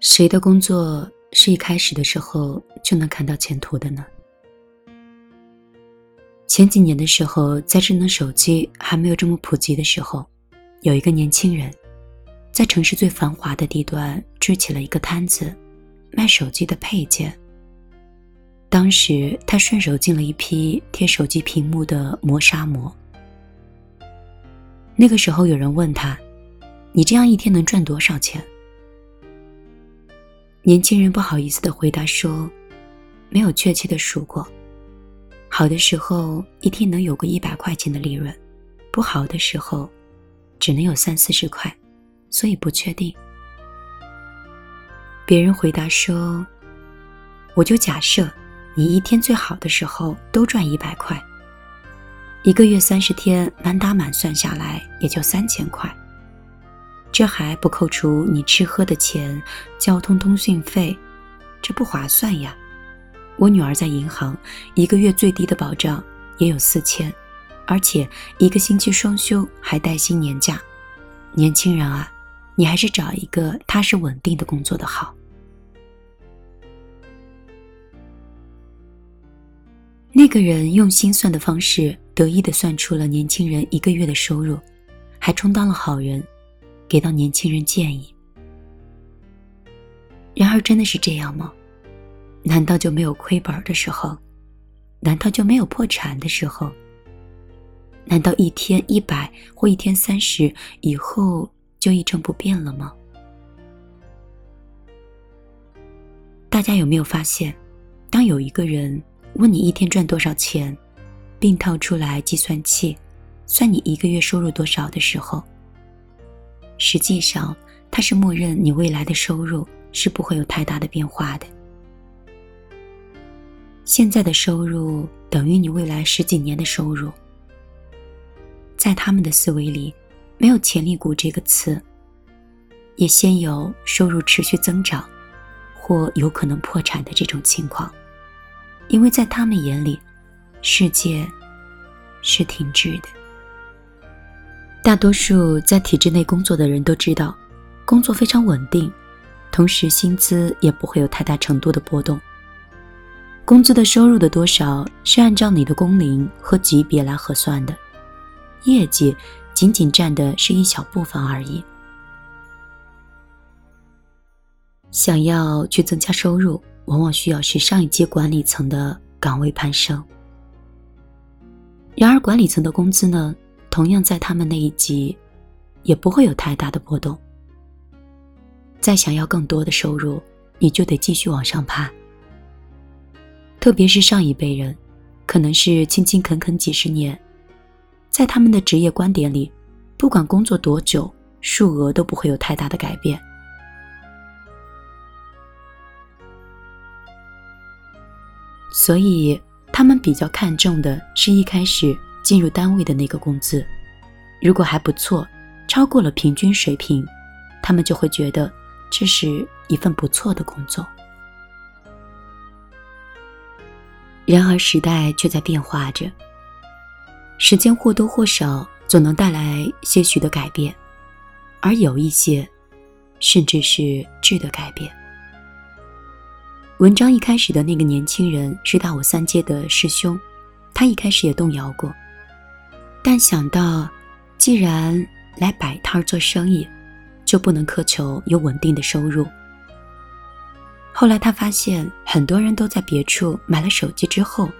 谁的工作是一开始的时候就能看到前途的呢？前几年的时候，在智能手机还没有这么普及的时候，有一个年轻人，在城市最繁华的地段支起了一个摊子，卖手机的配件。当时他顺手进了一批贴手机屏幕的磨砂膜。那个时候有人问他：“你这样一天能赚多少钱？”年轻人不好意思的回答说：“没有确切的数过，好的时候一天能有个一百块钱的利润，不好的时候，只能有三四十块，所以不确定。”别人回答说：“我就假设你一天最好的时候都赚一百块，一个月三十天满打满算下来也就三千块。”这还不扣除你吃喝的钱、交通通讯费，这不划算呀！我女儿在银行，一个月最低的保障也有四千，而且一个星期双休还带薪年假。年轻人啊，你还是找一个踏实稳定的工作的好。那个人用心算的方式，得意的算出了年轻人一个月的收入，还充当了好人。给到年轻人建议。然而，真的是这样吗？难道就没有亏本的时候？难道就没有破产的时候？难道一天一百或一天三十以后就一成不变了吗？大家有没有发现，当有一个人问你一天赚多少钱，并掏出来计算器算你一个月收入多少的时候？实际上，他是默认你未来的收入是不会有太大的变化的。现在的收入等于你未来十几年的收入。在他们的思维里，没有“潜力股”这个词，也先有收入持续增长，或有可能破产的这种情况，因为在他们眼里，世界是停滞的。大多数在体制内工作的人都知道，工作非常稳定，同时薪资也不会有太大程度的波动。工资的收入的多少是按照你的工龄和级别来核算的，业绩仅仅占的是一小部分而已。想要去增加收入，往往需要是上一级管理层的岗位攀升。然而，管理层的工资呢？同样在他们那一级，也不会有太大的波动。再想要更多的收入，你就得继续往上爬。特别是上一辈人，可能是勤勤恳恳几十年，在他们的职业观点里，不管工作多久，数额都不会有太大的改变。所以，他们比较看重的是一开始。进入单位的那个工资，如果还不错，超过了平均水平，他们就会觉得这是一份不错的工作。然而时代却在变化着，时间或多或少总能带来些许的改变，而有一些，甚至是质的改变。文章一开始的那个年轻人是大我三届的师兄，他一开始也动摇过。但想到，既然来摆摊做生意，就不能苛求有稳定的收入。后来他发现，很多人都在别处买了手机之后，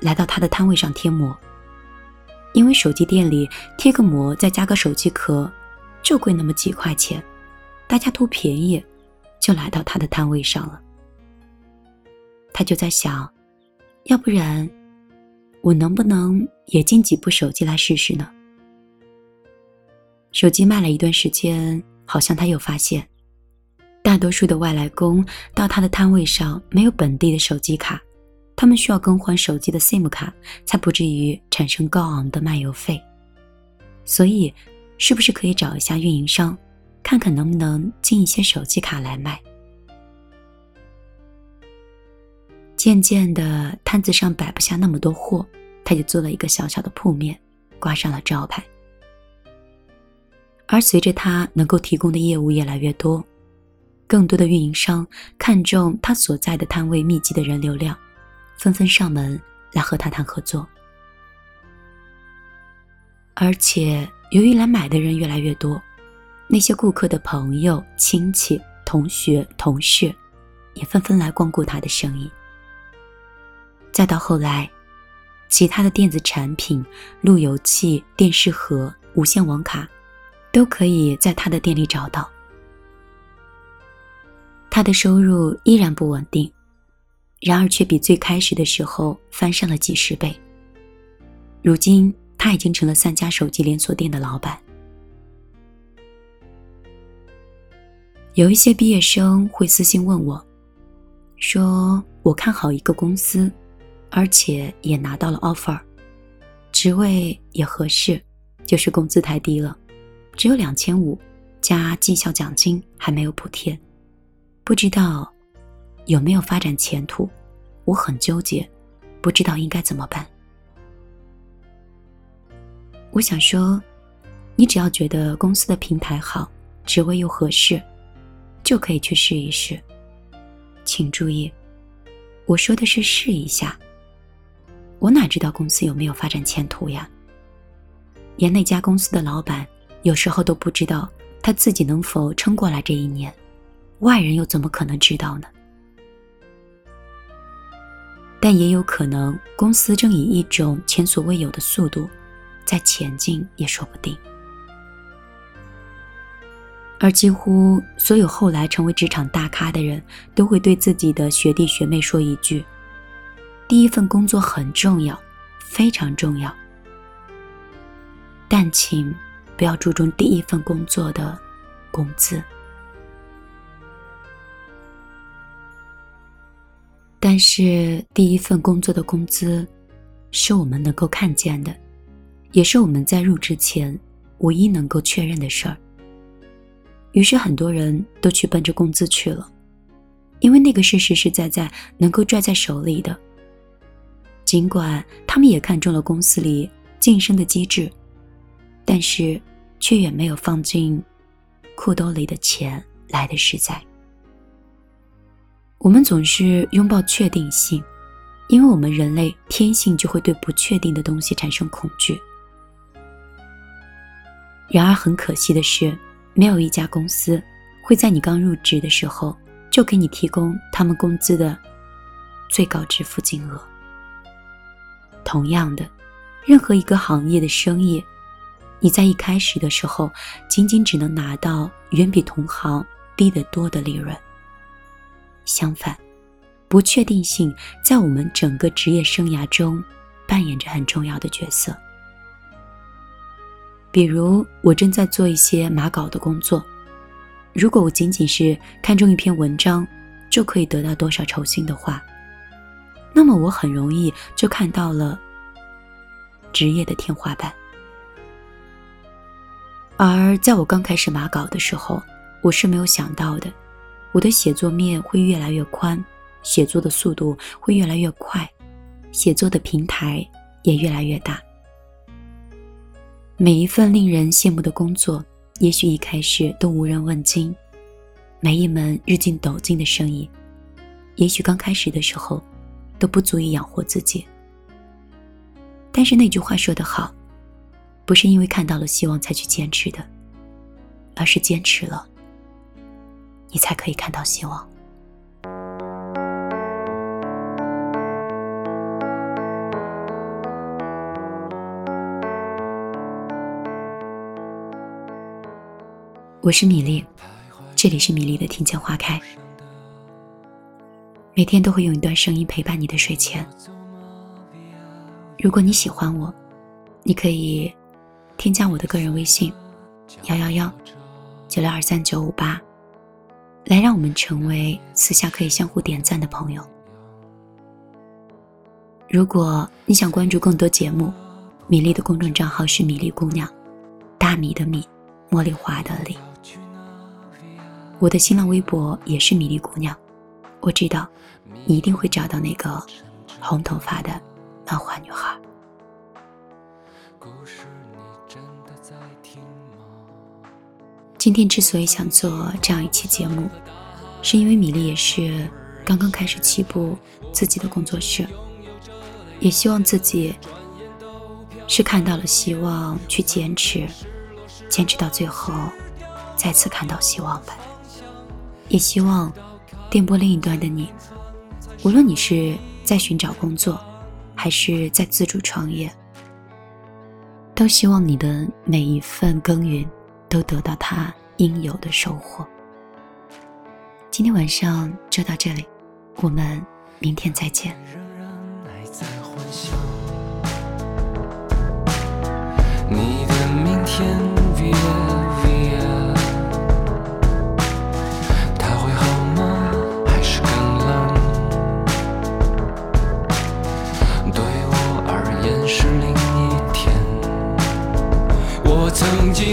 来到他的摊位上贴膜，因为手机店里贴个膜再加个手机壳，就贵那么几块钱，大家图便宜，就来到他的摊位上了。他就在想，要不然。我能不能也进几部手机来试试呢？手机卖了一段时间，好像他又发现，大多数的外来工到他的摊位上没有本地的手机卡，他们需要更换手机的 SIM 卡，才不至于产生高昂的漫游费。所以，是不是可以找一下运营商，看看能不能进一些手机卡来卖？渐渐的，摊子上摆不下那么多货，他就做了一个小小的铺面，挂上了招牌。而随着他能够提供的业务越来越多，更多的运营商看中他所在的摊位密集的人流量，纷纷上门来和他谈合作。而且，由于来买的人越来越多，那些顾客的朋友、亲戚、同学、同事也纷纷来光顾他的生意。再到后来，其他的电子产品、路由器、电视盒、无线网卡，都可以在他的店里找到。他的收入依然不稳定，然而却比最开始的时候翻上了几十倍。如今。他已经成了三家手机连锁店的老板。有一些毕业生会私信问我，说我看好一个公司，而且也拿到了 offer，职位也合适，就是工资太低了，只有两千五，加绩效奖金还没有补贴，不知道有没有发展前途，我很纠结，不知道应该怎么办。我想说，你只要觉得公司的平台好，职位又合适，就可以去试一试。请注意，我说的是试一下。我哪知道公司有没有发展前途呀？连那家公司的老板有时候都不知道他自己能否撑过来这一年，外人又怎么可能知道呢？但也有可能，公司正以一种前所未有的速度。在前进也说不定，而几乎所有后来成为职场大咖的人都会对自己的学弟学妹说一句：“第一份工作很重要，非常重要，但请不要注重第一份工作的工资。”但是第一份工作的工资是我们能够看见的。也是我们在入职前唯一能够确认的事儿。于是很多人都去奔着工资去了，因为那个是实实在在能够拽在手里的。尽管他们也看中了公司里晋升的机制，但是却远没有放进裤兜里的钱来的实在。我们总是拥抱确定性，因为我们人类天性就会对不确定的东西产生恐惧。然而很可惜的是，没有一家公司会在你刚入职的时候就给你提供他们工资的最高支付金额。同样的，任何一个行业的生意，你在一开始的时候仅仅只能拿到远比同行低得多的利润。相反，不确定性在我们整个职业生涯中扮演着很重要的角色。比如，我正在做一些码稿的工作。如果我仅仅是看中一篇文章就可以得到多少酬薪的话，那么我很容易就看到了职业的天花板。而在我刚开始码稿的时候，我是没有想到的，我的写作面会越来越宽，写作的速度会越来越快，写作的平台也越来越大。每一份令人羡慕的工作，也许一开始都无人问津；每一门日进斗金的生意，也许刚开始的时候都不足以养活自己。但是那句话说得好，不是因为看到了希望才去坚持的，而是坚持了，你才可以看到希望。我是米粒，这里是米粒的庭前花开。每天都会用一段声音陪伴你的睡前。如果你喜欢我，你可以添加我的个人微信：幺幺幺九六二三九五八，来让我们成为私下可以相互点赞的朋友。如果你想关注更多节目，米粒的公众账号是米粒姑娘，大米的米，茉莉花的莉。我的新浪微博也是米粒姑娘，我知道你一定会找到那个红头发的漫画女孩。今天之所以想做这样一期节目，是因为米粒也是刚刚开始起步自己的工作室，也希望自己是看到了希望去坚持，坚持到最后，再次看到希望吧。也希望电波另一端的你，无论你是在寻找工作，还是在自主创业，都希望你的每一份耕耘都得到它应有的收获。今天晚上就到这里，我们明天再见。你的明天它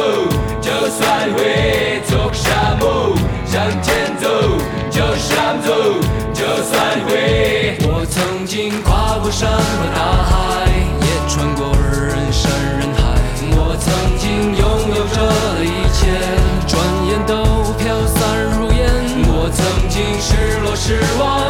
走，就算会走沙漠，向前走，就想走，就算会。我曾经跨过山和大海，也穿过人山人海。我曾经拥有着一切，转眼都飘散如烟。我曾经失落失望。